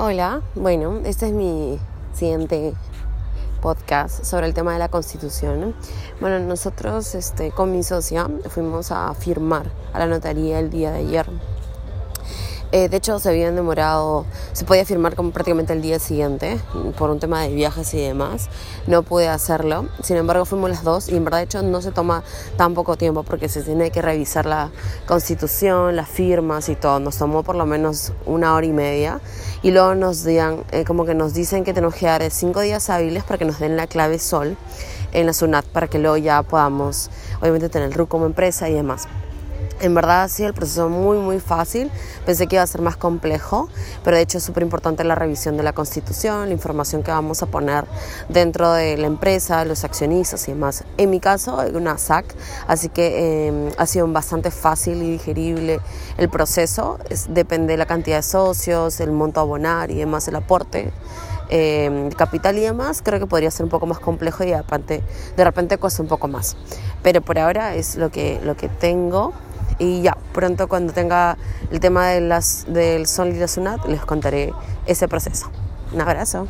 Hola, bueno, este es mi siguiente podcast sobre el tema de la constitución. Bueno, nosotros este, con mi socia fuimos a firmar a la notaría el día de ayer eh, de hecho, se habían demorado, se podía firmar como prácticamente el día siguiente por un tema de viajes y demás. No pude hacerlo. Sin embargo, fuimos las dos y en verdad, de hecho, no se toma tan poco tiempo porque se tiene que revisar la constitución, las firmas y todo. Nos tomó por lo menos una hora y media y luego nos digan, eh, como que nos dicen que tenemos que dar cinco días hábiles para que nos den la clave sol en la SUNAT para que luego ya podamos, obviamente, tener el RU como empresa y demás. En verdad ha sido el proceso muy muy fácil, pensé que iba a ser más complejo, pero de hecho es súper importante la revisión de la constitución, la información que vamos a poner dentro de la empresa, los accionistas y demás. En mi caso, una SAC, así que em, ha sido bastante fácil y digerible el proceso, depende de la cantidad de socios, el monto a abonar y demás, el aporte. Eh, capital y demás, creo que podría ser un poco más complejo y de repente, de repente cuesta un poco más. Pero por ahora es lo que, lo que tengo. Y ya, pronto cuando tenga el tema de las, del Sol y la Sunat, les contaré ese proceso. Un abrazo.